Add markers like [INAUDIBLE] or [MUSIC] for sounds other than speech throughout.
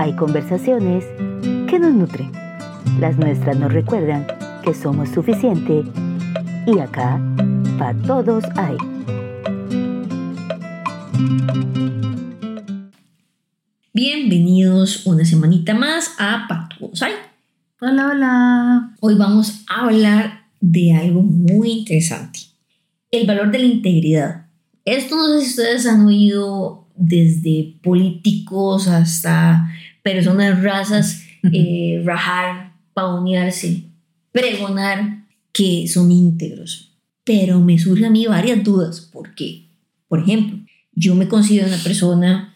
Hay conversaciones que nos nutren. Las nuestras nos recuerdan que somos suficiente y acá, para todos hay. Bienvenidos una semanita más a Pa' todos hay. Hola, hola. Hoy vamos a hablar de algo muy interesante. El valor de la integridad. Esto no sé si ustedes han oído desde políticos hasta personas, razas, eh, rajar, paunearse, pregonar que son íntegros. Pero me surgen a mí varias dudas. ¿Por qué? Por ejemplo, yo me considero una persona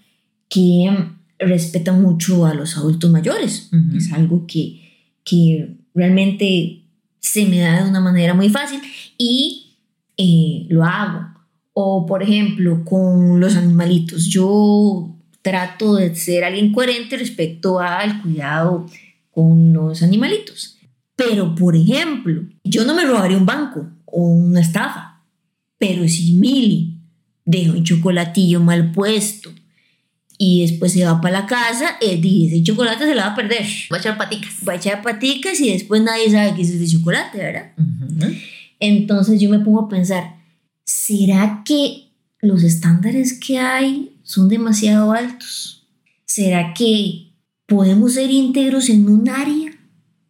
que respeta mucho a los adultos mayores. Es algo que, que realmente se me da de una manera muy fácil y eh, lo hago. O, por ejemplo, con los animalitos. Yo trato de ser alguien coherente respecto al cuidado con los animalitos. Pero, por ejemplo, yo no me robaría un banco o una estafa. Pero si Mili deja un chocolatillo mal puesto y después se va para la casa, dice, ese chocolate se la va a perder. Va a echar paticas. Va a echar paticas y después nadie sabe que es ese chocolate, ¿verdad? Entonces yo me pongo a pensar, ¿será que los estándares que hay son demasiado altos? ¿Será que podemos ser íntegros en un área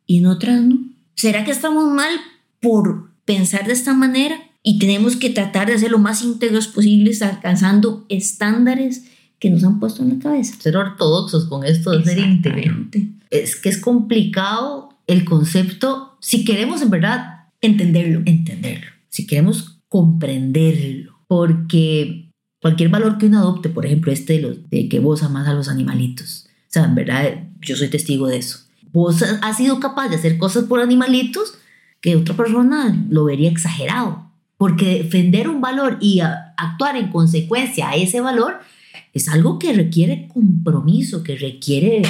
y en otras no? ¿Será que estamos mal por pensar de esta manera y tenemos que tratar de ser lo más íntegros posibles alcanzando estándares que nos han puesto en la cabeza? Ser ortodoxos con esto de ser íntegro. Es que es complicado el concepto si queremos en verdad Entenderlo. entenderlo, si queremos comprenderlo, porque cualquier valor que uno adopte, por ejemplo, este de, los, de que vos amás a los animalitos, o sea, en verdad yo soy testigo de eso. Vos has sido capaz de hacer cosas por animalitos que otra persona lo vería exagerado, porque defender un valor y actuar en consecuencia a ese valor es algo que requiere compromiso, que requiere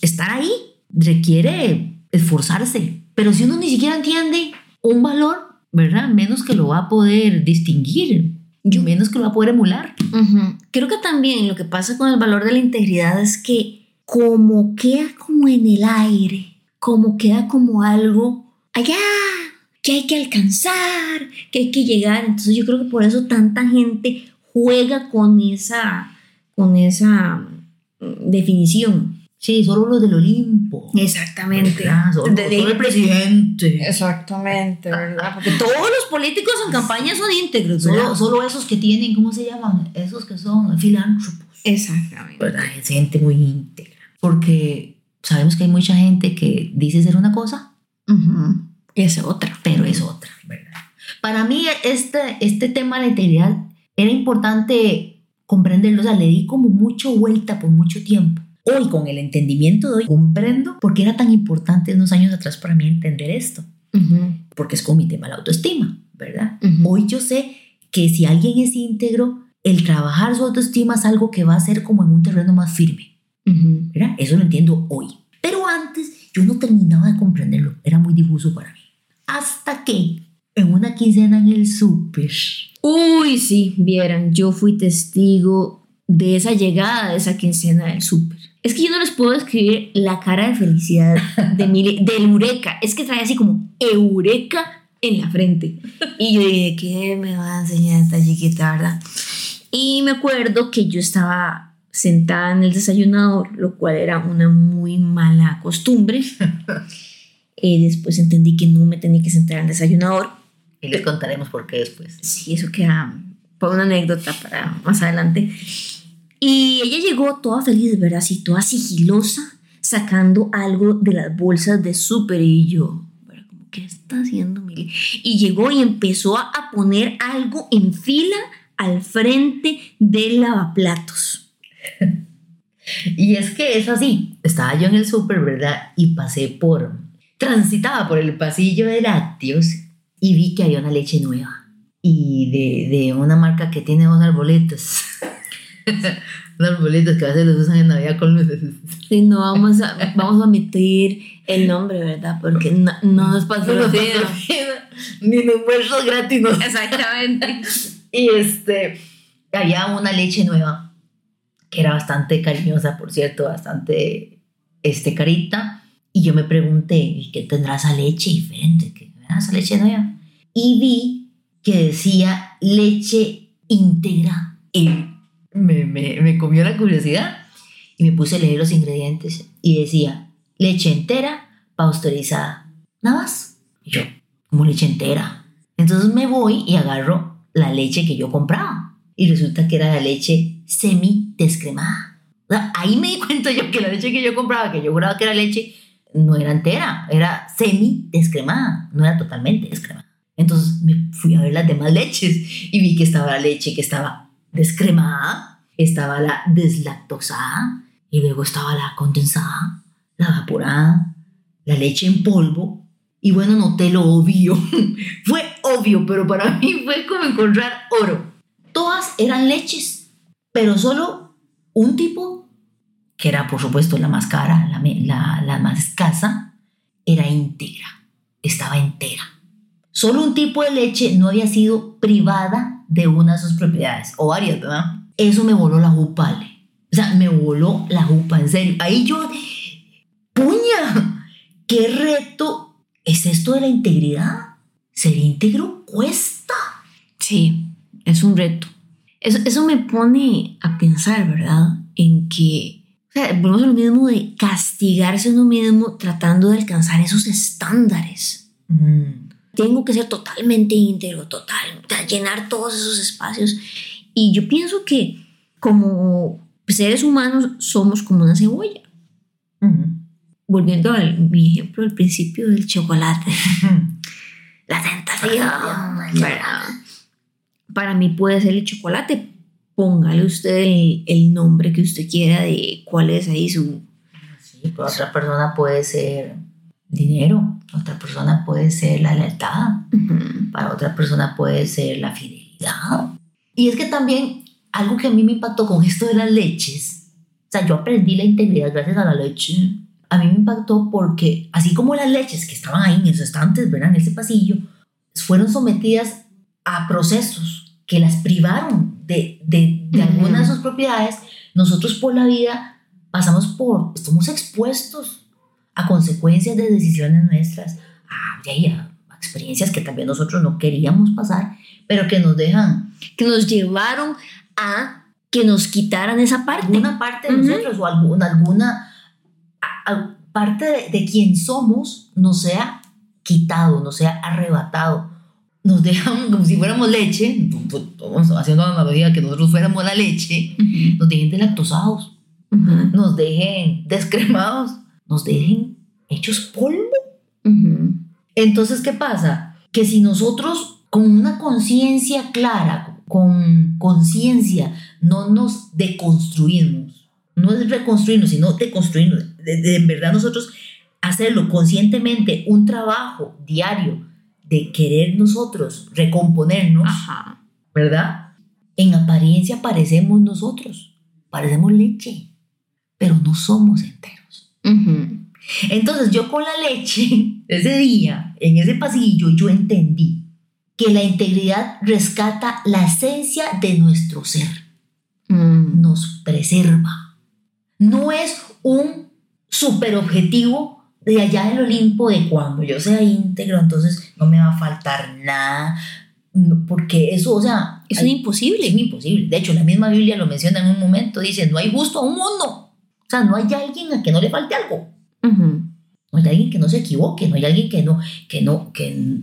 estar ahí, requiere esforzarse. Pero si uno ni siquiera entiende un valor, ¿verdad? Menos que lo va a poder distinguir, yo menos que lo va a poder emular. Ujú. Creo que también lo que pasa con el valor de la integridad es que como queda como en el aire, como queda como algo allá, que hay que alcanzar, que hay que llegar. Entonces yo creo que por eso tanta gente juega con esa, con esa mm, definición. Sí, solo los del Olimpo. Exactamente. ¿verdad? Solo, De- solo el presidente. Exactamente, ¿verdad? Porque todos los políticos en campaña son íntegros. Solo, solo esos que tienen, ¿cómo se llaman? Esos que son filántropos. Exactamente. ¿Verdad? Es gente muy íntegra. Porque sabemos que hay mucha gente que dice ser una cosa, Ujú. Esa otra. pero es otra, ¿verdad? Para mí este, este tema de la integridad era importante comprenderlo, o sea, le di como mucho vuelta por mucho tiempo. Hoy con el entendimiento de hoy comprendo por qué era tan importante unos años atrás para mí entender esto, porque es como mi tema la autoestima, ¿verdad? Ujú. Hoy yo sé que si alguien es íntegro, el trabajar su autoestima es algo que va a ser como en un terreno más firme, Ujú. ¿verdad? Eso lo entiendo hoy. Pero antes yo no terminaba de comprenderlo, era muy difuso para mí. Hasta que en una quincena en el súper, Uy, sí, vieran, yo fui testigo de esa llegada de esa quincena del súper. Es que yo no les puedo describir la cara de felicidad de [LAUGHS] Mili, del Eureka. Es que trae así como Eureka en la frente. Y yo dije, ¿qué me va a enseñar esta chiquita, verdad? Y me acuerdo que yo estaba sentada en el desayunador, lo cual era una muy mala costumbre. [LAUGHS] Eh, después entendí que no me tenía que sentar en el desayunador y les contaremos por qué después. Sí, eso queda para una anécdota para más adelante. Y ella llegó toda feliz, ¿verdad? Así, toda sigilosa, sacando algo de las bolsas de súper. Y yo, ¿qué está haciendo Mili? Y llegó y empezó a a poner algo en fila al frente del lavaplatos. [LAUGHS] Y es que es así. Estaba yo en el súper, ¿verdad? Y pasé por. Transitaba por el pasillo de lácteos y vi que había una leche nueva. Y de, de una marca que tiene dos arbolitos. [LAUGHS] [LAUGHS] unos arbolitos que a veces los usan en Navidad con luces. Sí, no vamos a, vamos a omitir el nombre, ¿verdad? Porque no, no nos patrocina. Ni almuerzos gratis, ¿no? Exactamente. [LAUGHS] Y este, había una leche nueva que era bastante cariñosa, por cierto, bastante este carita y yo me pregunté, ¿y qué tendrá esa leche diferente? ¿Qué tendrá esa leche nueva? Y vi que decía leche íntegra y me, me, me comió la curiosidad y me puse a leer los ingredientes y decía leche entera pasteurizada. Nada más. Y yo, como leche entera. Entonces me voy y agarro la leche que yo compraba. Y resulta que era la leche semi descremada. O ahí me di cuenta yo que la leche que yo compraba, que yo juraba que era leche, no era entera, era semi descremada, no era totalmente descremada. Entonces me fui a ver las demás leches y vi que estaba la leche que estaba descremada, estaba la deslactosada y luego estaba la condensada, la evaporada, la leche en polvo. Y bueno, noté lo obvio. [LAUGHS] fue obvio, pero para mí fue como encontrar oro. Todas eran leches, pero solo un tipo, que era por supuesto la más cara, la, la, la más escasa, era íntegra, estaba entera. Solo un tipo de leche no había sido privada de una de sus propiedades, o varias, ¿verdad? Eso me voló la jupa, Ale. O sea, me voló la jupa, en serio. Ahí yo, puña, qué reto es esto de la integridad. Ser íntegro cuesta. Sí, es un reto. Eso, eso me pone a pensar, ¿verdad? En que, o sea, volvemos a lo mismo de castigarse uno mismo tratando de alcanzar esos estándares. Mm. Tengo que ser totalmente íntegro, total, llenar todos esos espacios. Y yo pienso que como seres humanos somos como una cebolla. Volviendo a mi ejemplo del principio del chocolate. La tentación. Para mí puede ser el chocolate. Póngale usted el, el nombre que usted quiera de cuál es ahí su... Sí, para otra persona puede ser dinero, otra persona puede ser la lealtad, Ujú. para otra persona puede ser la fidelidad. Y es que también algo que a mí me impactó con esto de las leches, o sea, yo aprendí la integridad gracias a la leche. A mí me impactó porque así como las leches que estaban ahí en esos estantes, ¿verdad? En ese pasillo, fueron sometidas a procesos que las privaron de, de, de Ujú. algunas de sus propiedades, nosotros por la vida pasamos por, estamos expuestos a consecuencias de decisiones nuestras, a, ahí, a experiencias que también nosotros no queríamos pasar, pero que nos dejan Que nos llevaron a que nos quitaran esa parte. alguna parte de Ujú. nosotros o alguna, alguna a- a- parte de, de quien somos nos sea quitado, nos sea arrebatado. Nos dejan [LAUGHS] como si fuéramos leche, haciendo la analogía que nosotros fuéramos la leche, Ujú. nos dejen delactosados, Ujú. nos dejen descremados, nos dejen hechos polvo. Entonces, ¿qué pasa? Que si nosotros con una conciencia clara, con conciencia, no nos deconstruimos, no es reconstruirnos, sino deconstruirnos, de, de en verdad nosotros hacerlo conscientemente, un trabajo diario de querer nosotros recomponernos, Ajá. ¿verdad? En apariencia parecemos nosotros, parecemos leche, pero no somos enteros. Ujú. Entonces yo con la leche, [LAUGHS] ese día, en ese pasillo, yo entendí que la integridad rescata la esencia de nuestro ser, Mm. nos preserva. No es un super objetivo de allá del Olimpo de cuando yo sea íntegro, entonces no me va a faltar nada, porque eso, o sea, Es hay- un imposible. es imposible. De hecho, la misma Biblia lo menciona en un momento, dice, no hay justo a un mundo. O sea, no hay alguien a que no le falte algo. No hay alguien que no se equivoque, no hay alguien que no, que no, que,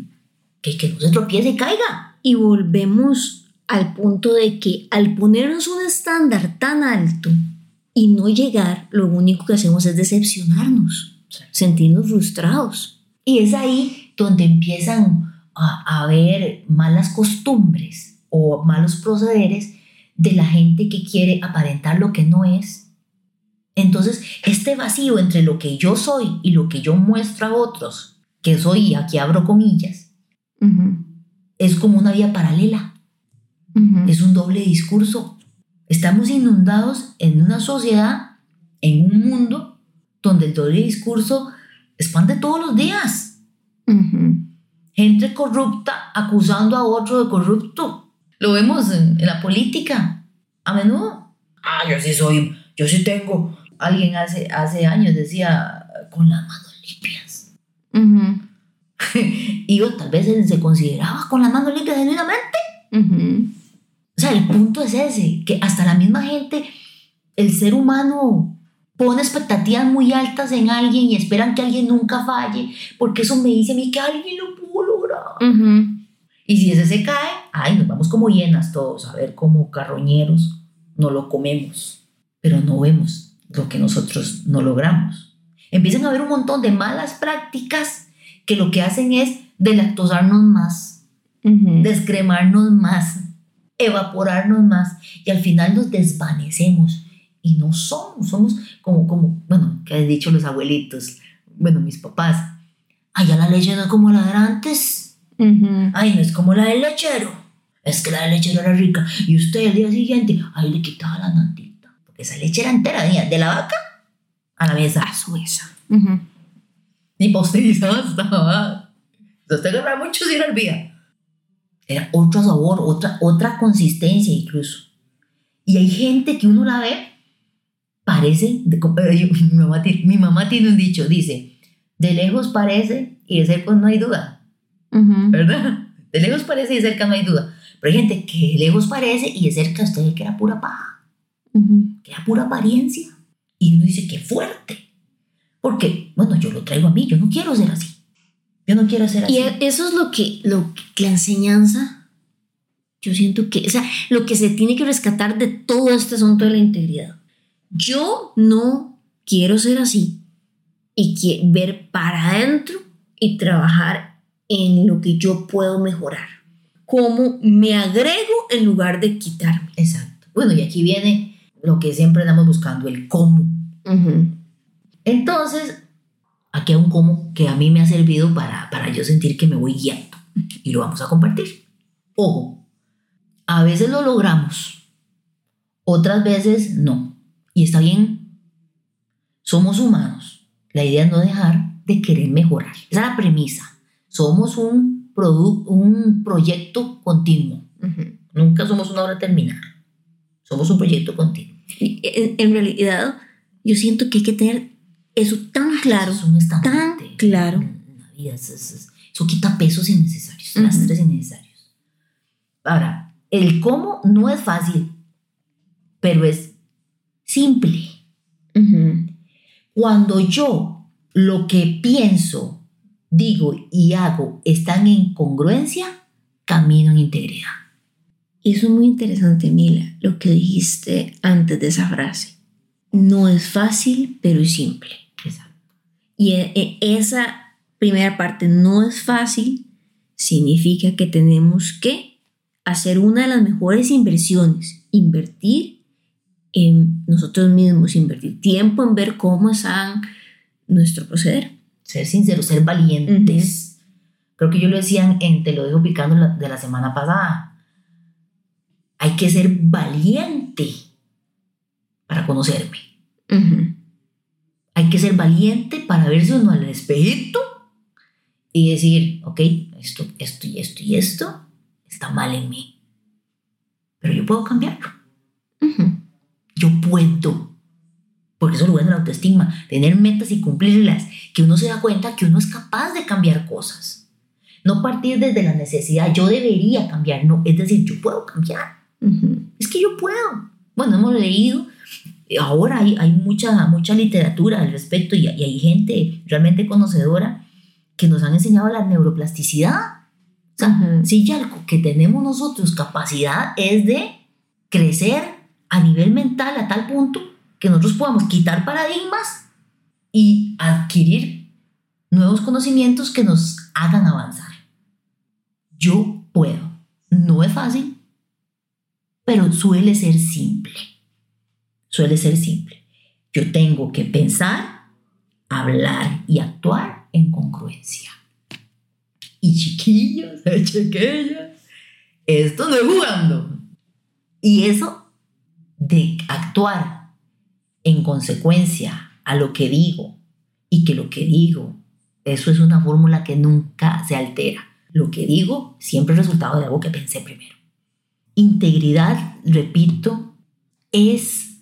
que, que no se tropiece y caiga. Y volvemos al punto de que al ponernos un estándar tan alto y no llegar, lo único que hacemos es decepcionarnos, Sí. sentirnos frustrados. Y es ahí donde empiezan a, a haber malas costumbres o malos procederes de la gente que quiere aparentar lo que no es. Entonces, este vacío entre lo que yo soy y lo que yo muestro a otros, que soy, aquí abro comillas, es como una vía paralela. Es un doble discurso. Estamos inundados en una sociedad, en un mundo, donde el doble discurso expande todos los días. Gente corrupta acusando a otro de corrupto. Lo vemos en, en la política, a menudo. Ah, yo sí soy, yo sí tengo alguien hace, hace años decía con las manos limpias. y yo [LAUGHS] tal vez se consideraba con las manos limpias genuinamente. O sea, el punto es ese, que hasta la misma gente, el ser humano pone expectativas muy altas en alguien y esperan que alguien nunca falle, porque eso me dice a mí que alguien lo pudo lograr. Y si ese se cae, ay, nos vamos como llenas todos, a ver como carroñeros, no lo comemos, pero no vemos lo que nosotros no logramos. Empiezan a haber un montón de malas prácticas que lo que hacen es delactosarnos más, descremarnos más, evaporarnos más y al final nos desvanecemos. Y no somos, somos como, como bueno, que han dicho los abuelitos, bueno, mis papás, ay, ya la leche no es como la de antes, ay, no es como la del lechero, es que la del lechero era rica y usted el día siguiente, ay, le quitaba la porque esa leche era entera, de la vaca a la mesa. A su mesa. Ni posterizada estaba. Usted agarra mucho sin hervía. Era otro sabor, otra, otra consistencia incluso. Y hay gente que uno la ve, parece, de, mi, mamá, mi mamá tiene un dicho, dice, de lejos parece y de cerca no hay duda. ¿Verdad? De lejos parece y de cerca no hay duda. Pero hay gente que de lejos parece y de cerca usted que era pura paja, que era pura apariencia. Y uno dice, qué fuerte. Porque, bueno, yo lo traigo a mí, yo no quiero ser así. Yo no quiero ser así. Y eso es lo que, lo que la enseñanza, yo siento que, o sea, lo que se tiene que rescatar de todo este asunto de la integridad. Yo no quiero ser así y que, ver para adentro y trabajar en lo que yo puedo mejorar. Cómo me agrego en lugar de quitarme. Exacto. Bueno, y aquí viene lo que siempre andamos buscando, el cómo. Entonces, aquí hay un cómo que a mí me ha servido para, para yo sentir que me voy guiando y lo vamos a compartir. Ojo, a veces lo logramos, otras veces no. Y está bien, somos humanos. La idea es no dejar de querer mejorar. Esa es la premisa. Somos un, un proyecto continuo. Nunca somos una obra terminada. Somos un proyecto continuo. En, en realidad, yo siento que hay que tener eso tan claro, tan claro. eso, quita pesos innecesarios, lastres innecesarios. Ahora, el cómo no es fácil, pero es simple. Cuando yo lo que pienso, digo y hago están en congruencia, camino en integridad. Y eso es muy interesante, Mila, lo que dijiste antes de esa frase. No es fácil, pero es simple. Y e, e, esa primera parte no es fácil, significa que tenemos que hacer una de las mejores inversiones, invertir en nosotros mismos, invertir tiempo en ver cómo están nuestro proceder. Ser sinceros, ser valientes. Creo que yo lo decía en Te lo dejo picando de la semana pasada. Hay que ser valiente para conocerme. Hay que ser valiente para verse uno al espejito y decir, ok, esto, esto y esto y esto está mal en mí. Pero yo puedo cambiarlo. Yo puedo. Porque eso es lo bueno de la autoestima. Tener metas y cumplirlas. Que uno se da cuenta que uno es capaz de cambiar cosas. No partir desde la necesidad, yo debería cambiar. No, es decir, yo puedo cambiar. Es que yo puedo. Bueno, hemos leído ahora hay, hay mucha, mucha literatura al respecto y, hay gente realmente conocedora que nos han enseñado la neuroplasticidad. O sea, si ya algo que tenemos nosotros capacidad es de crecer a nivel mental a tal punto que nosotros podamos quitar paradigmas y adquirir nuevos conocimientos que nos hagan avanzar. Yo puedo. No es fácil, pero suele ser simple suele ser simple. Yo tengo que pensar, hablar y actuar en congruencia. Y chiquillos, [LAUGHS] chiquillas, esto no es jugando. Y eso de actuar en consecuencia a lo que digo y que lo que digo, eso es una fórmula que nunca se altera. Lo que digo siempre es resultado de algo que pensé primero. Integridad, repito, es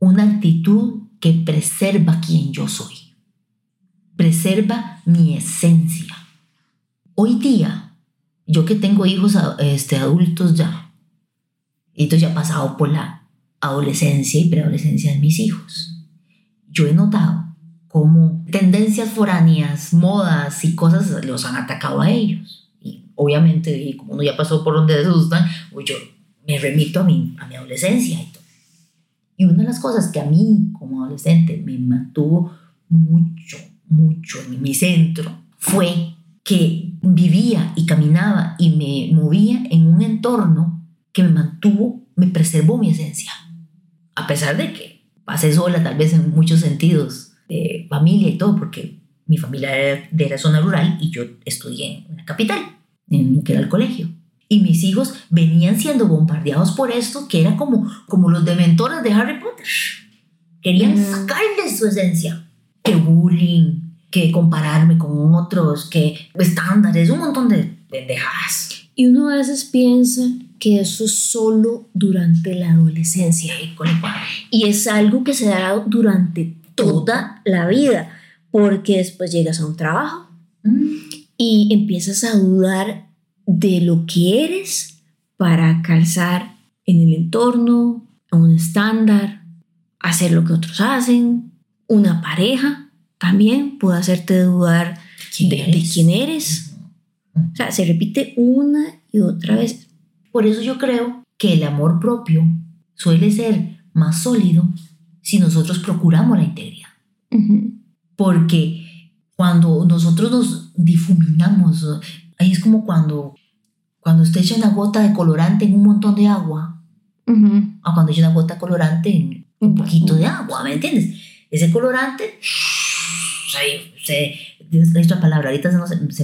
una actitud que preserva quien yo soy. Preserva mi esencia. Hoy día, yo que tengo hijos este, adultos ya, y entonces ya he pasado por la adolescencia y preadolescencia de mis hijos, yo he notado cómo tendencias foráneas, modas y cosas los han atacado a ellos. Obviamente, y como uno ya pasó por donde se asustan, pues yo me remito a mi, a mi adolescencia y todo. Y una de las cosas que a mí como adolescente me mantuvo mucho, mucho en mi centro fue que vivía y caminaba y me movía en un entorno que me mantuvo, me preservó mi esencia. A pesar de que pasé sola tal vez en muchos sentidos, de familia y todo, porque mi familia era de la zona rural y yo estudié en la capital, en que era el colegio. Y mis hijos venían siendo bombardeados por esto, que era como, como los dementores de Harry Potter. Querían sacarles su esencia. Que bullying, que compararme con otros, que estándares, un montón de pendejadas. Y uno a veces piensa que eso es solo durante la adolescencia. Y es algo que se dará durante toda la vida, porque después llegas a un trabajo mm. Y empiezas a dudar de lo que eres para calzar en el entorno, a un estándar, hacer lo que otros hacen, una pareja también puede hacerte dudar de, quién eres. O sea, se repite una y otra vez. Por eso yo creo que el amor propio suele ser más sólido si nosotros procuramos la integridad. Porque cuando nosotros nos difuminamos, ahí es como cuando, cuando usted echa una gota de colorante en un montón de agua, o cuando echa una gota de colorante en un poquito de agua, ¿me entiendes? Ese colorante se, es otra palabra, ahorita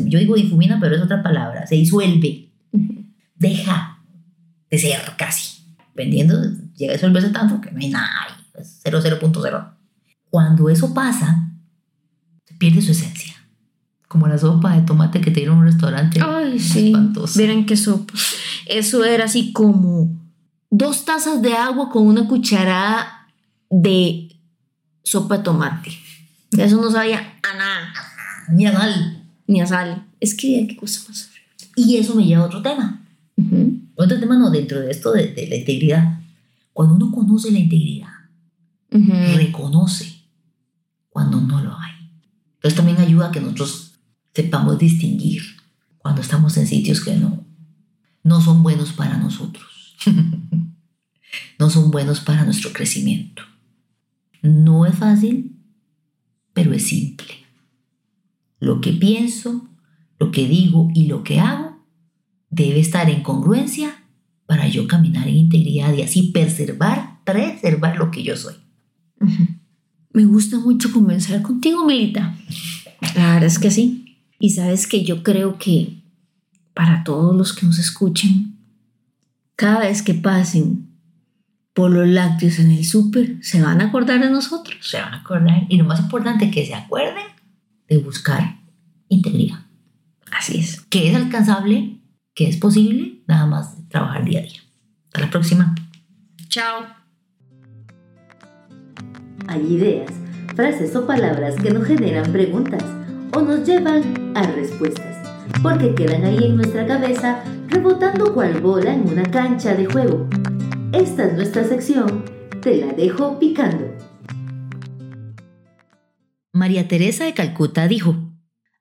yo digo difumina, pero es otra palabra, se disuelve, deja de ser casi, vendiendo, llega a disolverse tanto que no hay nada, es 0.0. Cuando eso pasa, se pierde su esencia. Como la sopa de tomate que te dieron en un restaurante. Ay, sí. Miren qué sopa. Eso era así como dos tazas de agua con una cucharada de sopa de tomate. Eso no sabía a nada. Ni a sal. Ni a sal. Es que qué cosa más Y eso me lleva a otro tema. Otro tema no, dentro de esto de, la integridad. Cuando uno conoce la integridad, reconoce cuando no lo hay. Entonces también ayuda a que nosotros sepamos distinguir cuando estamos en sitios que no, no son buenos para nosotros. [LAUGHS] no son buenos para nuestro crecimiento. No es fácil, pero es simple. Lo que pienso, lo que digo y lo que hago debe estar en congruencia para yo caminar en integridad y así preservar, preservar lo que yo soy. Me gusta mucho conversar contigo, Melita. La verdad es que sí. Y sabes que yo creo que para todos los que nos escuchen, cada vez que pasen por los lácteos en el súper, se van a acordar de nosotros. Se van a acordar. Y lo más importante, que se acuerden de buscar integridad. Así es. Que es alcanzable, que es posible, nada más trabajar día a día. Hasta la próxima. Chao. Hay ideas, frases o palabras que nos generan preguntas o nos llevan a respuestas, porque quedan ahí en nuestra cabeza rebotando cual bola en una cancha de juego esta es nuestra sección, te la dejo picando. María Teresa de Calcuta dijo,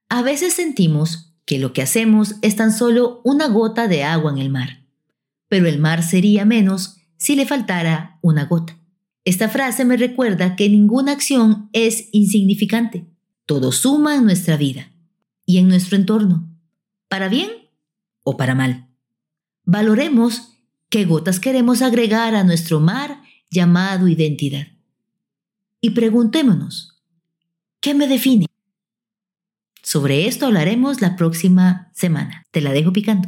a veces sentimos que lo que hacemos es tan solo una gota de agua en el mar, pero el mar sería menos si le faltara una gota. Esta frase me recuerda que ninguna acción es insignificante. Todo suma en nuestra vida y en nuestro entorno, para bien o para mal. Valoremos qué gotas queremos agregar a nuestro mar llamado identidad. Y preguntémonos, ¿qué me define? Sobre esto hablaremos la próxima semana. Te la dejo picando.